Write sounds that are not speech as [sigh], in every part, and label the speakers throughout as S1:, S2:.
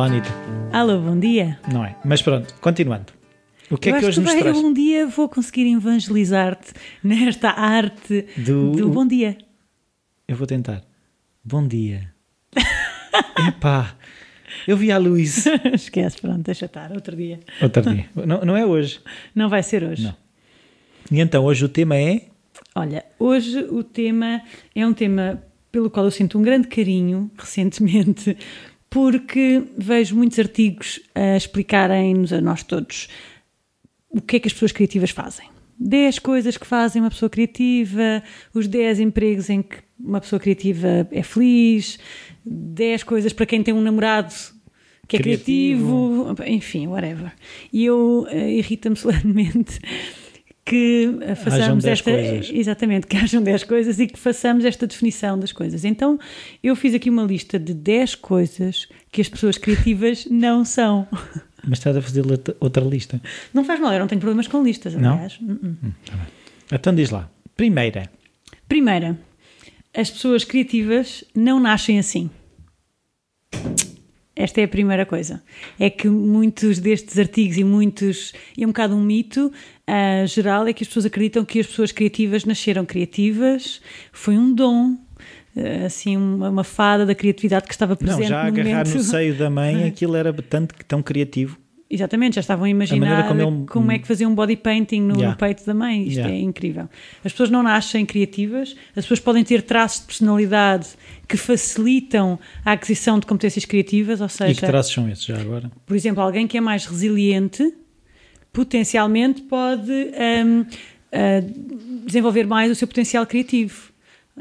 S1: Olá, Anitta.
S2: Alô, bom dia.
S1: Não é? Mas pronto, continuando. O que
S2: Eu
S1: é que hoje nos traz?
S2: um dia vou conseguir evangelizar-te [laughs] nesta arte
S1: Do-
S2: do, bom dia.
S1: Eu vou tentar. Bom dia. [laughs] Epá, eu vi a luz [laughs]
S2: Esquece, pronto, deixa estar, outro dia.
S1: outro dia. Não, não é hoje.
S2: Não vai ser hoje.
S1: Não. E então, hoje o tema é.
S2: Olha, hoje o tema é um tema pelo qual eu sinto um grande carinho recentemente, porque vejo muitos artigos a explicarem-nos a nós todos o que é que as pessoas criativas fazem. 10 coisas que fazem uma pessoa criativa, os 10 empregos em que uma pessoa criativa é feliz, 10 coisas para quem tem um namorado que é
S1: Criativo.
S2: criativo, enfim, whatever. E eu eh, irrita-me solenemente que eh, façamos
S1: 10
S2: esta.
S1: coisas.
S2: Exatamente, que hajam 10 coisas e que façamos esta definição das coisas. Então, eu fiz aqui uma lista de 10 coisas que as pessoas criativas [laughs] não são.
S1: Mas estás a fazer outra- lista.
S2: Não faz mal, eu não tenho problemas com listas,
S1: Não?
S2: aliás. Uh-uh.
S1: Então diz lá. Primeira.
S2: Primeira, as pessoas criativas não nascem assim. Esta é a primeira coisa. É que muitos destes artigos e muitos. E é um bocado um mito ah, geral é que as pessoas acreditam que as pessoas criativas nasceram criativas, foi um dom, ah, assim, uma, uma fada da criatividade que estava presente
S1: Não, já
S2: no
S1: agarrar
S2: momento.
S1: no seio da mãe, [laughs] aquilo era tanto tão criativo.
S2: Exatamente, já estavam a imaginar
S1: maneira como
S2: como,
S1: ele-
S2: é que faziam um body painting no,
S1: Yeah.
S2: no peito da mãe. Isto
S1: Yeah.
S2: é incrível. As pessoas não nascem criativas, as pessoas podem ter traços de personalidade que facilitam a aquisição de competências criativas, ou
S1: E que
S2: seja,
S1: traços são esses já agora?
S2: por exemplo, alguém que é mais resiliente potencialmente pode hum, ah, desenvolver mais o seu potencial criativo.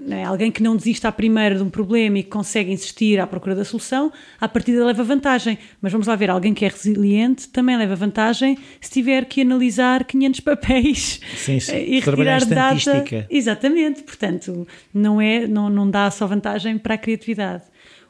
S2: É? Alguém que não desiste à primeira de um problema e que consegue insistir à procura da solução, à partida leva vantagem. Mas vamos lá ver, alguém que é resiliente também leva vantagem se tiver que analisar 500 papéis [laughs]
S1: Sim, sim. [laughs]
S2: e retirar data. Exatamente, portanto, não, é, não, não dá só vantagem para a criatividade.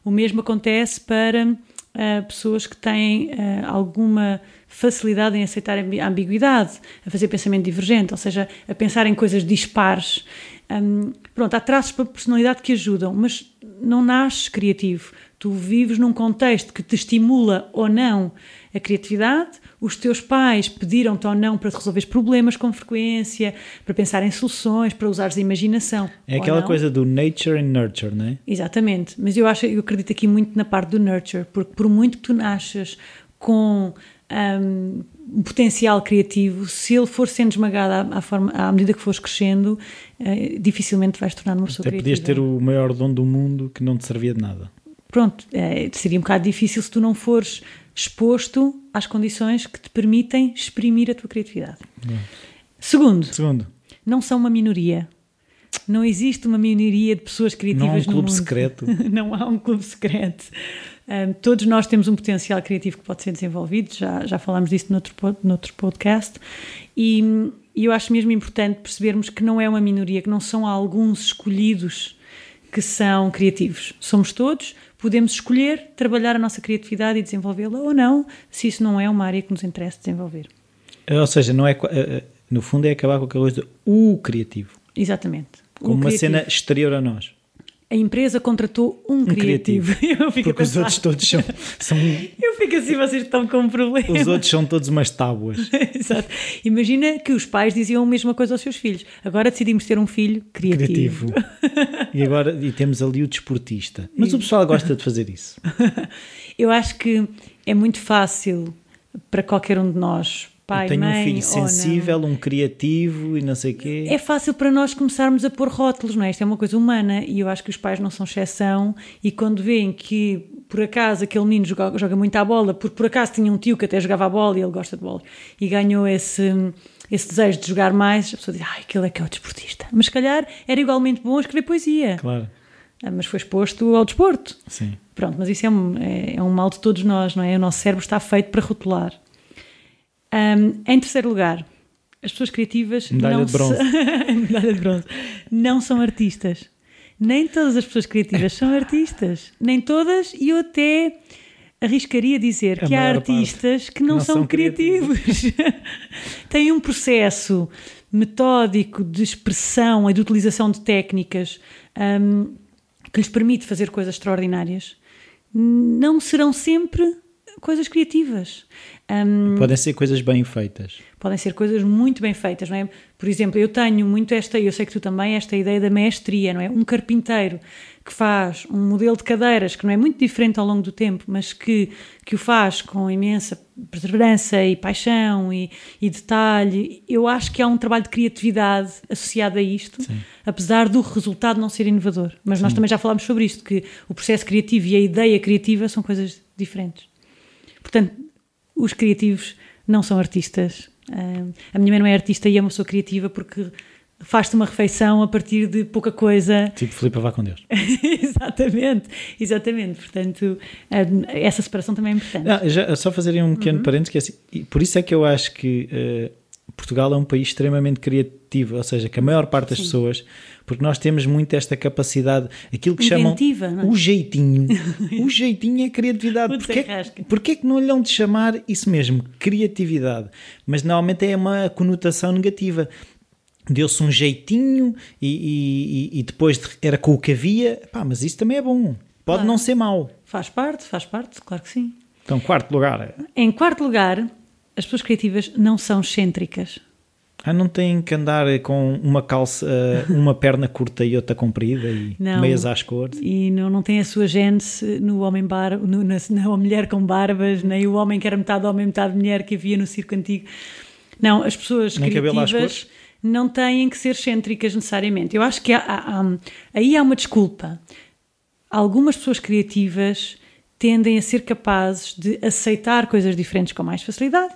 S2: O mesmo acontece para ah, pessoas que têm ah, alguma facilidade em aceitar a ambiguidade, a fazer pensamento divergente, ou seja, a pensar em coisas dispares. Hum, pronto, há traços para personalidade que ajudam, mas não nasces criativo. Tu vives num contexto que te estimula ou não a criatividade, os teus pais pediram-te ou não para resolveres problemas com frequência, para pensar em soluções, para usares a imaginação.
S1: É aquela coisa do nature and nurture, não é?
S2: Exatamente, mas eu acho, eu acredito aqui muito na parte do nurture, porque por muito que tu nasças com hum, um potencial criativo, se ele for sendo esmagado à, à forma, à medida que fores crescendo, eh, dificilmente vais tornar uma pessoa
S1: Até podias
S2: criativa.
S1: ter o maior dom do mundo que não te servia de nada.
S2: Pronto, eh, seria um bocado difícil se tu não fores exposto às condições que te permitem exprimir a tua criatividade. Segundo,
S1: Segundo,
S2: não são uma minoria. Não existe uma minoria de pessoas criativas
S1: não há um
S2: no
S1: clube
S2: mundo.
S1: secreto. [laughs]
S2: não há um clube secreto. Um, todos nós temos um potencial criativo que pode ser desenvolvido, já, já falámos disso noutro, noutro podcast, e, e eu acho mesmo importante percebermos que não é uma minoria, que não são alguns escolhidos que são criativos. Somos todos, podemos escolher trabalhar a nossa criatividade e desenvolvê-la ou não, se isso não é uma área que nos interessa desenvolver.
S1: Ou seja, não é, eh, eh, no fundo é acabar com aquela coisa o criativo.
S2: Exatamente.
S1: Como uma cena exterior a nós.
S2: A empresa contratou um, criativo. [laughs] Fico a
S1: Porque os
S2: pensar-
S1: outros todos são, [laughs] são-
S2: Eu fico assim, vocês estão com um problema.
S1: Os outros são todos umas tábuas. [laughs]
S2: Exato. Imagina que os pais diziam a mesma coisa aos seus filhos. Agora decidimos ter um filho criativo.
S1: Criativo. E agora e temos ali o desportista. Mas o pessoal gosta de fazer isso.
S2: Eu acho que é muito fácil para qualquer um de nós, pai,
S1: Eu tenho
S2: mãe
S1: um filho sensível, um criativo e não sei o quê.
S2: É fácil para nós começarmos a pôr rótulos, não é? Isto é uma coisa humana e eu acho que os pais não são exceção. E quando veem que por acaso aquele menino joga, joga muito à bola, porque por acaso tinha um tio que até jogava a bola e ele gosta de bola e ganhou esse, esse desejo de jogar mais, a pessoa diz: Ai, aquele é que é o desportista. Mas se calhar era igualmente bom escrever poesia,
S1: Claro,
S2: Ah, mas foi exposto ao desporto.
S1: sim.
S2: Pronto, mas isso é um, é, é um mal de todos nós, não é? O nosso cérebro está feito para rotular. Ahm, em terceiro lugar, as pessoas criativas
S1: Medalha
S2: não
S1: de bronze.
S2: se- [laughs] Medalha de bronze. Não são artistas. Nem todas as pessoas criativas são artistas. Nem todas, e eu até arriscaria dizer
S1: A
S2: que há artistas que não, são, criativos. [laughs] Têm um processo metódico de expressão e de utilização de técnicas hum, que lhes permite fazer coisas extraordinárias. Não serão sempre coisas criativas. Um,
S1: Podem ser coisas bem feitas.
S2: podem ser coisas muito bem feitas, não é? Por exemplo, eu tenho muito esta, eu sei que tu também, esta ideia da mestria, não é? Um carpinteiro que faz um modelo de cadeiras que não é muito diferente ao longo do tempo, mas que, que o faz com imensa perseverança e paixão e, e detalhe, eu acho que há um trabalho de criatividade associado a isto,
S1: Sim.
S2: apesar do resultado não ser inovador. Mas nós também já falámos sobre isto, que o processo criativo e a ideia criativa são coisas diferentes. Portanto, os criativos não são artistas. Ah, a minha mãe não é artista e é uma pessoa criativa porque faz-te uma refeição a partir de pouca coisa. [laughs]
S1: Tipo, Filipe, vá com Deus.
S2: exatamente, exatamente. Portanto, ah, essa separação também é importante.
S1: Não, já, só fazerem um
S2: Uhum.
S1: pequeno parênteses, que é assim, por isso é que eu acho que eh, Portugal é um país extremamente criativo, ou seja, que a maior parte das pessoas, porque nós temos muito esta capacidade, aquilo que
S2: Inventiva,
S1: chamam
S2: não é?
S1: o jeitinho. [laughs] o jeitinho é criatividade. Porquê, porquê que não lhe hão de chamar isso mesmo, criatividade? Mas normalmente é uma conotação negativa. Deu-se um jeitinho e, e- e- depois de- era com o que havia, pá, mas isso também é bom. Pode
S2: Claro.
S1: não ser mau.
S2: Faz parte, faz parte, claro que sim.
S1: Então, quarto lugar,
S2: Em quarto lugar, as pessoas criativas não são excêntricas.
S1: Ah, não tem que andar com uma calça, eh, uma perna curta e outra comprida e
S2: Não.
S1: meias às cores.
S2: E não, não tem a sua gênese no homem bar, no, na, na mulher com barbas, nem o homem que era metade homem, metade mulher que havia no circo antigo. Não, as pessoas
S1: Nem
S2: criativas não têm que ser excêntricas necessariamente. Eu acho que há- há- há- aí há uma desculpa. Algumas pessoas criativas tendem a ser capazes de aceitar coisas diferentes com mais facilidade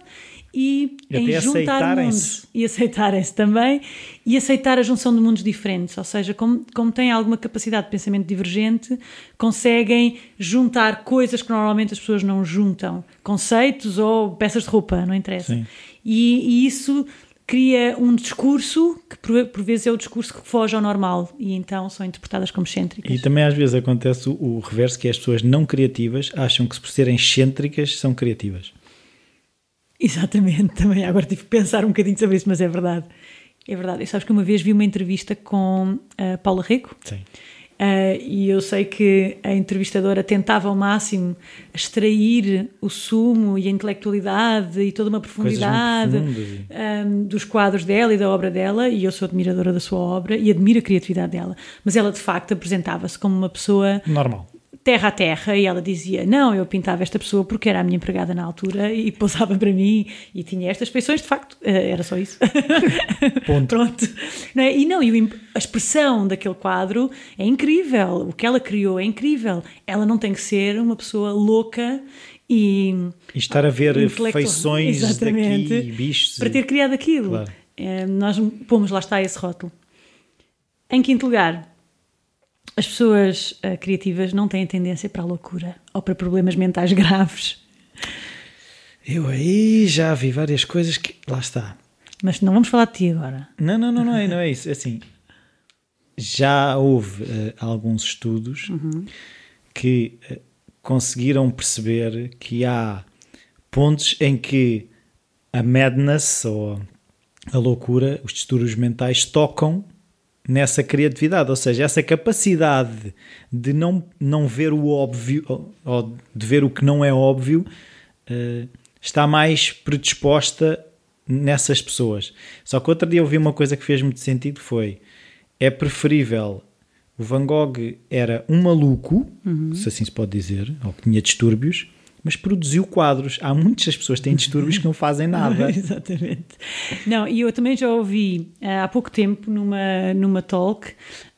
S2: e,
S1: E
S2: em juntar mundos. E aceitarem-se também. E aceitar a junção de mundos diferentes, ou seja, como, como têm alguma capacidade de pensamento divergente, conseguem juntar coisas que normalmente as pessoas não juntam, conceitos ou peças de roupa, não interessa. E, e isso cria um discurso que por, por vezes é o discurso que foge ao normal. E então são interpretadas como excêntricas.
S1: E também às vezes acontece o, o reverso, que é as pessoas não criativas acham que por serem excêntricas são criativas.
S2: Exatamente, [laughs] também agora tive que pensar um bocadinho sobre isso, mas é verdade. É verdade. E sabes que uma vez vi uma entrevista com a Paula Rico
S1: Sim.
S2: Uh, e eu sei que a entrevistadora tentava ao máximo extrair o sumo e a intelectualidade e toda uma profundidade um, dos quadros dela e da obra dela, e eu sou admiradora da sua obra e admiro a criatividade dela, mas ela de facto apresentava-se como uma pessoa
S1: Normal.
S2: Terra a terra e ela dizia: Não, eu pintava esta pessoa porque era a minha empregada na altura e [laughs] pousava para mim e tinha estas feições, de facto, eh, era só isso. [laughs]
S1: Ponto.
S2: Pronto. Não é? E não, e a expressão daquele quadro é incrível, o que ela criou é incrível. Ela não tem que ser uma pessoa louca e.
S1: E estar a ver
S2: intelectual.
S1: feições
S2: Exatamente,
S1: daqui, bichos.
S2: Para ter criado aquilo.
S1: Claro.
S2: Eh, nós pomos lá está esse rótulo. Em quinto lugar, as pessoas eh, criativas não têm tendência para a loucura ou para problemas mentais [laughs] graves.
S1: Eu aí já vi várias coisas que. Lá está.
S2: Mas não vamos falar de ti agora.
S1: Não, não, não, não é, não é isso. É Assim, já houve eh, alguns estudos que eh, conseguiram perceber que há pontos em que a madness ou a loucura, os distúrbios mentais tocam nessa criatividade, ou seja, essa capacidade de não, não ver o óbvio ou, ou de ver o que não é óbvio eh, está mais predisposta nessas pessoas. Só que outro dia eu vi uma coisa que fez muito sentido foi é preferível o Van Gogh era um maluco, se assim se pode dizer, ou que tinha distúrbios, mas produziu quadros. Há muitas pessoas que têm distúrbios que não fazem nada. [laughs]
S2: Exatamente. Não, e eu também já ouvi eh, há pouco tempo numa, numa talk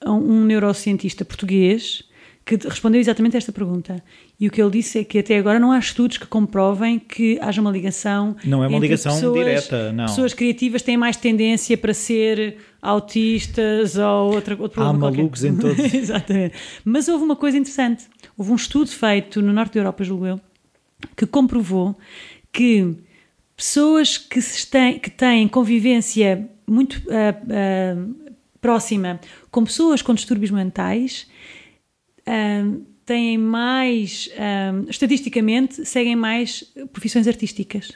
S2: um, neurocientista português que respondeu exatamente a esta pergunta. E o que ele disse é que até agora não há estudos que comprovem que haja uma ligação.
S1: Não é uma
S2: entre
S1: ligação
S2: pessoas,
S1: direta, não.
S2: Pessoas criativas têm mais tendência para ser autistas ou outra, outro
S1: Há
S2: problema qualquer.
S1: malucos em todos. [laughs]
S2: Exatamente. Mas houve uma coisa interessante. Houve um estudo feito no norte da Europa, julgo eu, que comprovou que pessoas que, têm, que têm convivência muito ah, ah, próxima com pessoas com distúrbios mentais ah, têm mais, ah, estatisticamente, seguem mais profissões artísticas.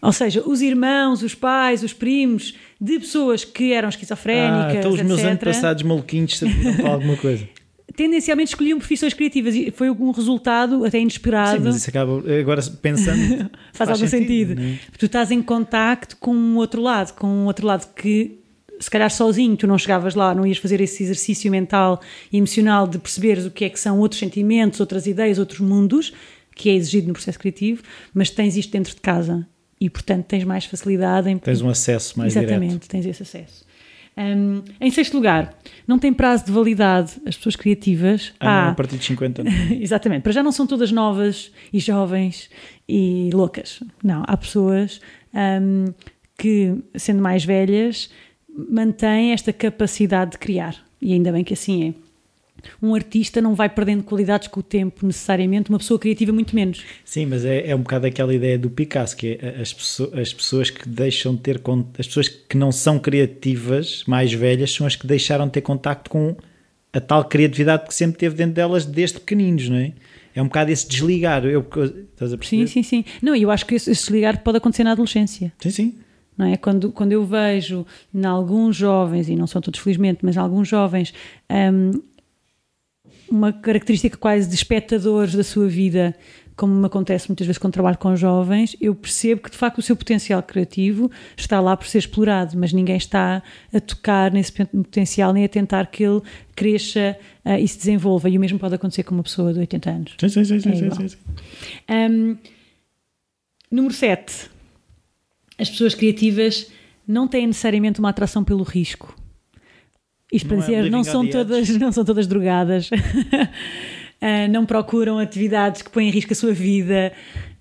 S2: Ou seja, os irmãos, os pais, os primos de pessoas que eram
S1: Ah,
S2: esquizofrénicas,
S1: então os meus
S2: etc.,
S1: antepassados maluquinhos serviram para alguma coisa.
S2: Tendencialmente escolhiam profissões criativas e foi um resultado até inesperado.
S1: Sim, mas isso acaba, agora pensando. [laughs]
S2: faz, faz, algum sentido. sentido. Né? Tu estás em contacto com um outro lado, com um outro lado que se calhar sozinho tu não chegavas lá, não ias fazer esse exercício mental e emocional de perceberes o que é que são outros sentimentos, outras ideias, outros mundos, que é exigido no processo criativo, mas tens isto dentro de casa e, portanto, tens mais facilidade em.
S1: Tens um acesso mais
S2: Exatamente,
S1: direto.
S2: Exatamente, tens esse acesso. Um, em sexto lugar, não tem prazo de validade as pessoas criativas.
S1: Ah, há... a partir de 50 anos. [laughs]
S2: Exatamente, para já não são todas novas e jovens e loucas. Não, há pessoas um, que, sendo mais velhas, mantém esta capacidade de criar. E ainda bem que assim é. Um artista não vai perdendo qualidades com o tempo, necessariamente, uma pessoa criativa, muito menos.
S1: Sim, mas é, é um bocado aquela ideia do Picasso, que é as, pessoas, as pessoas que deixam de ter. As pessoas que não são criativas, mais velhas, são as que deixaram de ter contacto com a tal criatividade que sempre teve dentro delas desde pequeninos, não é? É um bocado esse desligar. Eu, estás a
S2: perceber? Sim, sim, sim. Não, eu acho que esse desligar pode acontecer na adolescência.
S1: Sim, sim
S2: não é? Quando, quando eu vejo em alguns jovens, e não são todos felizmente, mas alguns jovens, um, uma característica quase de espectadores da sua vida, como me acontece muitas vezes quando trabalho com jovens, eu percebo que de facto o seu potencial criativo está lá por ser explorado, mas ninguém está a tocar nesse potencial nem a tentar que ele cresça uh, e se desenvolva. E o mesmo pode acontecer com uma pessoa de 80 anos.
S1: Sim, sim, sim. É sim, sim, sim.
S2: Um, número 7 as pessoas criativas não têm necessariamente uma atração pelo risco. Isto para é dizer, não são, todas, não são todas drogadas, uh, [laughs] não procuram atividades que põem em risco a sua vida.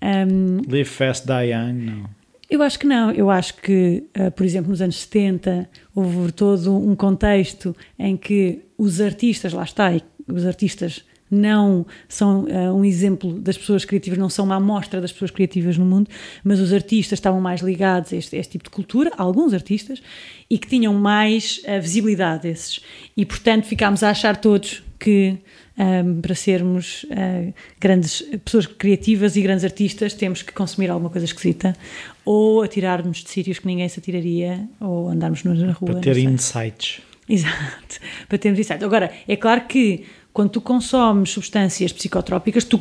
S1: Um, Live fast, die young, não.
S2: Eu acho que não. Eu acho que, uh, por exemplo, nos anos 70 houve todo um contexto em que os artistas, lá está, os artistas não são uh, um exemplo das pessoas criativas, não são uma amostra das pessoas criativas no mundo, mas os artistas estavam mais ligados a este, a este tipo de cultura, alguns artistas, e que tinham mais uh, visibilidade esses. E portanto ficámos a achar todos que um, ehm, para sermos uh, grandes pessoas criativas e grandes artistas temos que consumir alguma coisa esquisita ou atirar-nos de sítios que ninguém se atiraria ou andarmos na rua.
S1: Para ter insights.
S2: Exato, para termos insights. Agora, é claro que quando tu consomes substâncias psicotrópicas, tu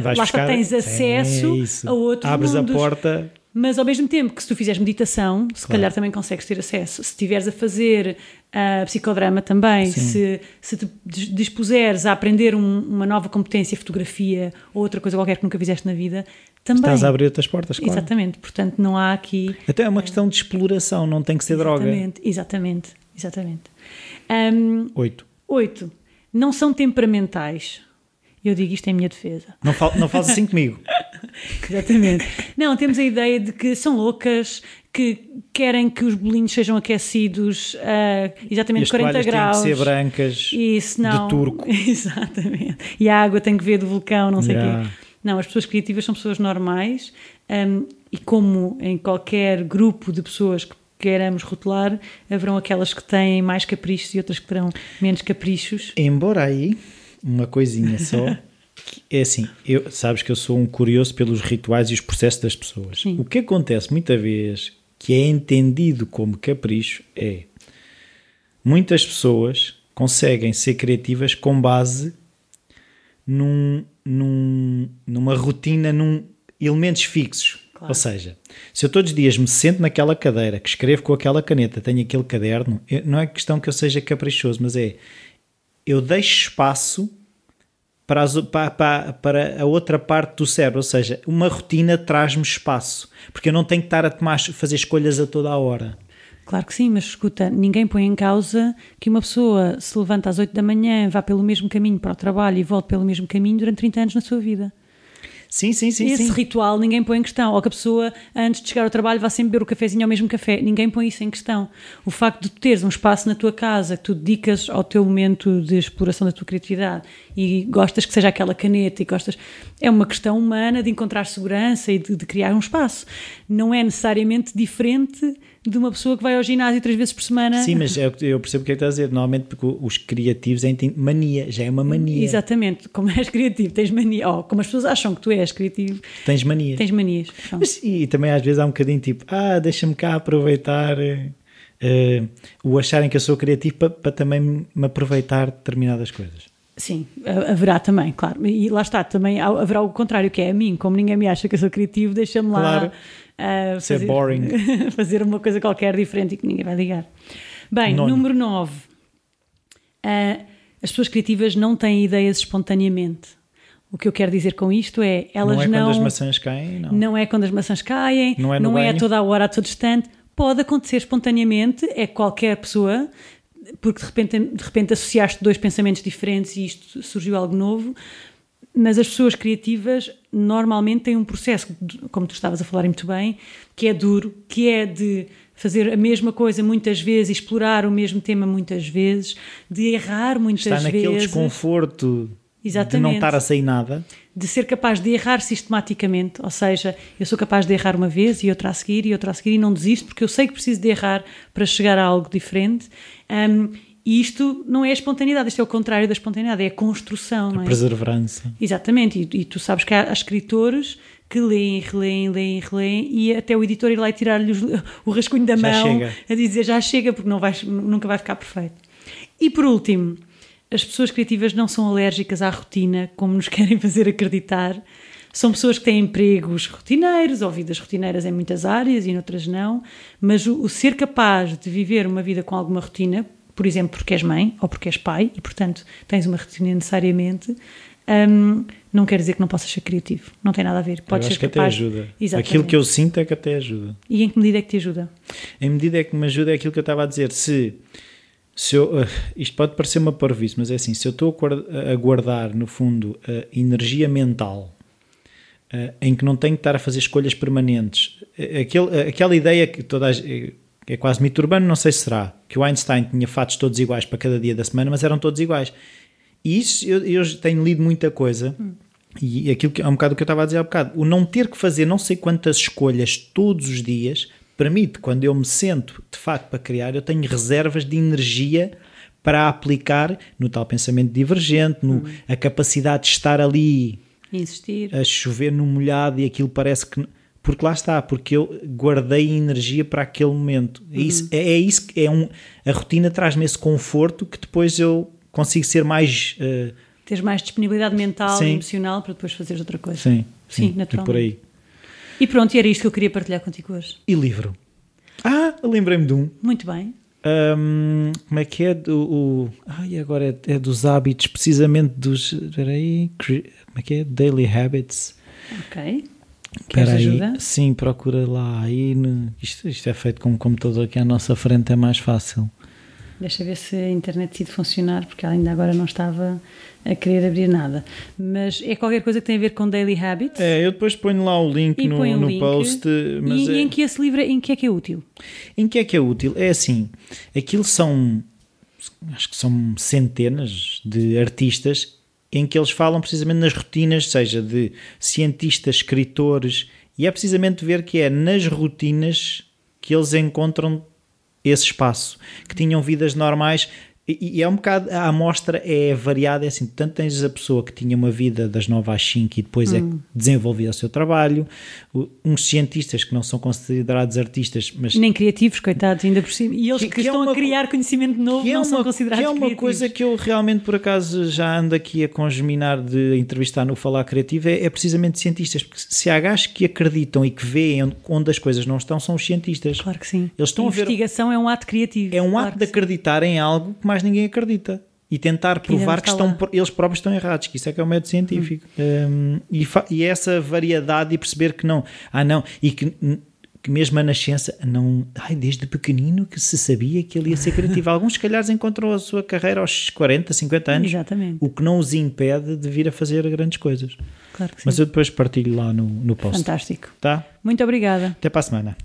S2: Vais lá buscar... tens acesso é a outros
S1: Abres mundos. a porta.
S2: Mas ao mesmo tempo que se tu fizeres meditação, se claro. calhar também consegues ter acesso. Se estiveres a fazer uh, psicodrama também, se, se te dispuseres a aprender um, uma nova competência, fotografia ou outra coisa qualquer que nunca fizeste na vida, também.
S1: Estás a abrir outras portas, claro.
S2: Exatamente, portanto não há aqui.
S1: Até é uma questão de exploração, não tem que ser
S2: exatamente,
S1: droga.
S2: Exatamente, exatamente. Um,
S1: oito.
S2: Oito não são temperamentais. Eu digo isto em minha defesa.
S1: Não, fal, não fales assim comigo. [laughs]
S2: Exatamente. Não, temos a ideia de que são loucas, que querem que os bolinhos sejam aquecidos a exatamente 40 graus.
S1: Têm que ser brancas e senão, de turco. [laughs]
S2: Exatamente. E a água tem que vir do vulcão, não sei o yeah. quê. Não, as pessoas criativas são pessoas normais um, e como em qualquer grupo de pessoas que queiramos rotular, haverão aquelas que têm mais caprichos e outras que terão menos caprichos.
S1: Embora aí, uma coisinha só. [laughs] É assim, eu, sabes que eu sou um curioso pelos rituais e os processos das pessoas. Sim. O que acontece muita vez que é entendido como capricho é muitas pessoas conseguem ser criativas com base num, num, numa rotina, num elementos fixos. Claro. Ou seja, se eu todos os dias me sento naquela cadeira, que escrevo com aquela caneta, tenho aquele caderno, não é questão que eu seja caprichoso, mas é eu deixo espaço para, as, para, para, para, a outra parte do cérebro, ou seja, uma rotina traz-me espaço, porque eu não tenho que estar a tomar, fazer escolhas a toda a hora.
S2: Claro que sim, mas escuta, ninguém põe em causa que uma pessoa se levanta às 8 da manhã, vá pelo mesmo caminho para o trabalho e volte pelo mesmo caminho durante 30 anos na sua vida.
S1: Sim, sim, sim.
S2: Esse
S1: sim.
S2: ritual ninguém põe em questão. Ou que a pessoa, antes de chegar ao trabalho, vá sempre beber o cafezinho ao mesmo café. Ninguém põe isso em questão. O facto de teres um espaço na tua casa que tu dedicas ao teu momento de exploração da tua criatividade e gostas que seja aquela caneta e gostas. É uma questão humana de encontrar segurança e de, de criar um espaço. Não é necessariamente diferente de uma pessoa que vai ao ginásio três vezes por semana.
S1: Sim, mas eu, eu percebo o que é que estás a dizer. Normalmente, porque os criativos é mania, já é uma mania.
S2: Exatamente, como és criativo, tens mania. Oh, como as pessoas acham que tu és criativo,
S1: tens manias.
S2: Tens manias.
S1: Mas, e também às vezes há um bocadinho tipo, ah, deixa-me cá aproveitar. Uh, o acharem que eu sou criativo para, para também me aproveitar de determinadas coisas.
S2: Sim, haverá também, claro. E lá está, também haverá o contrário, que é a mim, como ninguém me acha que eu sou criativo, deixa-me lá claro.
S1: uh, fazer, boring. [laughs]
S2: fazer uma coisa qualquer diferente e que ninguém vai ligar. Bem, Nono. número 9. Uh, as pessoas criativas não têm ideias espontaneamente. O que eu quero dizer com isto é, elas não...
S1: É
S2: não
S1: quando as maçãs caem, não.
S2: Não é quando as maçãs caem, não é, não é a toda a hora, a todo instante. Pode acontecer espontaneamente, é qualquer pessoa, porque de repente, de repente associaste dois pensamentos diferentes e isto surgiu algo novo, mas as pessoas criativas normalmente têm um processo, como tu estavas a falar muito bem, que é duro, que é de fazer a mesma coisa muitas vezes, explorar o mesmo tema muitas vezes, de errar muitas
S1: vezes.
S2: Está
S1: naquele desconforto Exatamente. de não estar a sair nada.
S2: De ser capaz de errar sistematicamente, ou seja, eu sou capaz de errar uma vez e outra a seguir e outra a seguir e não desisto porque eu sei que preciso de errar para chegar a algo diferente. Um, e isto não é a espontaneidade, isto é o contrário da espontaneidade, é a construção. A não é?
S1: perseverança.
S2: Exatamente, e, e, tu sabes que há, há escritores que leem, releem, leem, releem e até o editor ir lá e tirar-lhe o rascunho da já mão chega. a dizer já chega porque não vai, nunca vai ficar perfeito. E por último, as pessoas criativas não são alérgicas à rotina como nos [laughs] querem fazer acreditar. São pessoas que têm empregos rotineiros ou vidas rotineiras em muitas áreas e noutras não, mas o, o ser capaz de viver uma vida com alguma rotina, por exemplo, porque és mãe ou porque és pai e, portanto, tens uma rotina necessariamente, um, não quer dizer que não possas ser criativo. Não tem nada a ver.
S1: Pode
S2: eu
S1: ser que capaz... até ajuda. Exatamente. Aquilo que eu sinto é que até ajuda.
S2: E em que medida é que te ajuda?
S1: Em medida é que me ajuda é aquilo que eu estava a dizer. Se, se eu, uh, isto pode parecer uma parvice, mas é assim: se eu estou a guardar, no fundo, a energia mental uh, em que não tenho que estar a fazer escolhas permanentes, aquele, aquela ideia que toda a, é quase mito urbano, não sei se será, que o Einstein tinha fatos todos iguais para cada dia da semana, mas eram todos iguais. E isso eu, eu tenho lido muita coisa. Hum. E aquilo que é um bocado o que eu estava a dizer há bocado, o não ter que fazer não sei quantas escolhas todos os dias permite, quando eu me sento de facto para criar, eu tenho reservas de energia para aplicar no tal pensamento divergente, no, hum. a capacidade de estar ali
S2: Insistir.
S1: a chover no molhado e aquilo parece que porque lá está, porque eu guardei energia para aquele momento. Uhum. É, isso, é, é isso que é um, a rotina traz-me esse conforto que depois eu consigo ser mais. Uh,
S2: Teres mais disponibilidade mental sim. e emocional para depois fazeres outra coisa.
S1: Sim, sim, sim naturalmente. por aí.
S2: E pronto, e era isto que eu queria partilhar contigo hoje.
S1: E livro? Ah, lembrei-me de um.
S2: Muito bem.
S1: Um, como é que é? Do, o, ai, agora é, é, dos hábitos, precisamente dos. Espera aí. Como é que é? Daily Habits.
S2: Ok.
S1: Espera aí. Ajuda? Sim, procura lá. Aí no, isto, isto é feito com um computador aqui à nossa frente, é mais fácil.
S2: Deixa ver se a internet decide funcionar, porque ela ainda agora não estava a querer abrir nada. Mas é qualquer coisa que tem a ver com Daily Habits.
S1: É, eu depois ponho lá o link no, no link. post.
S2: E,
S1: é...
S2: em que esse livro, em que é que é útil?
S1: Em que é que é útil? É assim, aquilo são, acho que são centenas de artistas em que eles falam precisamente nas rotinas, seja de cientistas, escritores, e é precisamente ver que é nas rotinas que eles encontram esse espaço, que tinham vidas normais. E, e é um bocado, a amostra é variada, é assim, tanto tens a pessoa que tinha uma vida das 9 às 5 e depois é hum. é desenvolvia o seu trabalho, uns cientistas que não são considerados artistas, mas...
S2: Nem criativos, coitados, ainda por cima, e eles que, que, que é estão é uma, a criar conhecimento novo é não uma, são considerados
S1: Que é uma
S2: criativos.
S1: coisa que eu realmente, por acaso, já ando aqui a congeminar de entrevistar no Falar Criativo, é, é precisamente cientistas, porque se há gajos que acreditam e que veem onde, onde, as coisas não estão, são os cientistas.
S2: Claro que sim.
S1: Eles estão
S2: a investigação
S1: ver,
S2: é um ato criativo.
S1: É um claro ato de acreditar sim. em algo que mais ninguém acredita e tentar provar que estão, eles próprios estão errados, que isso é que é o método científico. Hum. Um, e, e, essa variedade e perceber que não, ah não, e que, que mesmo a nascença, não, ai, desde pequenino que se sabia que ele ia ser criativo. [laughs] Alguns, se calhar, encontram a sua carreira aos 40, 50 anos,
S2: Exatamente.
S1: o que não os impede de vir a fazer grandes coisas.
S2: Claro que.
S1: Mas eu depois partilho lá no, no post.
S2: Fantástico.
S1: Tá?
S2: Muito obrigada.
S1: Até para a semana.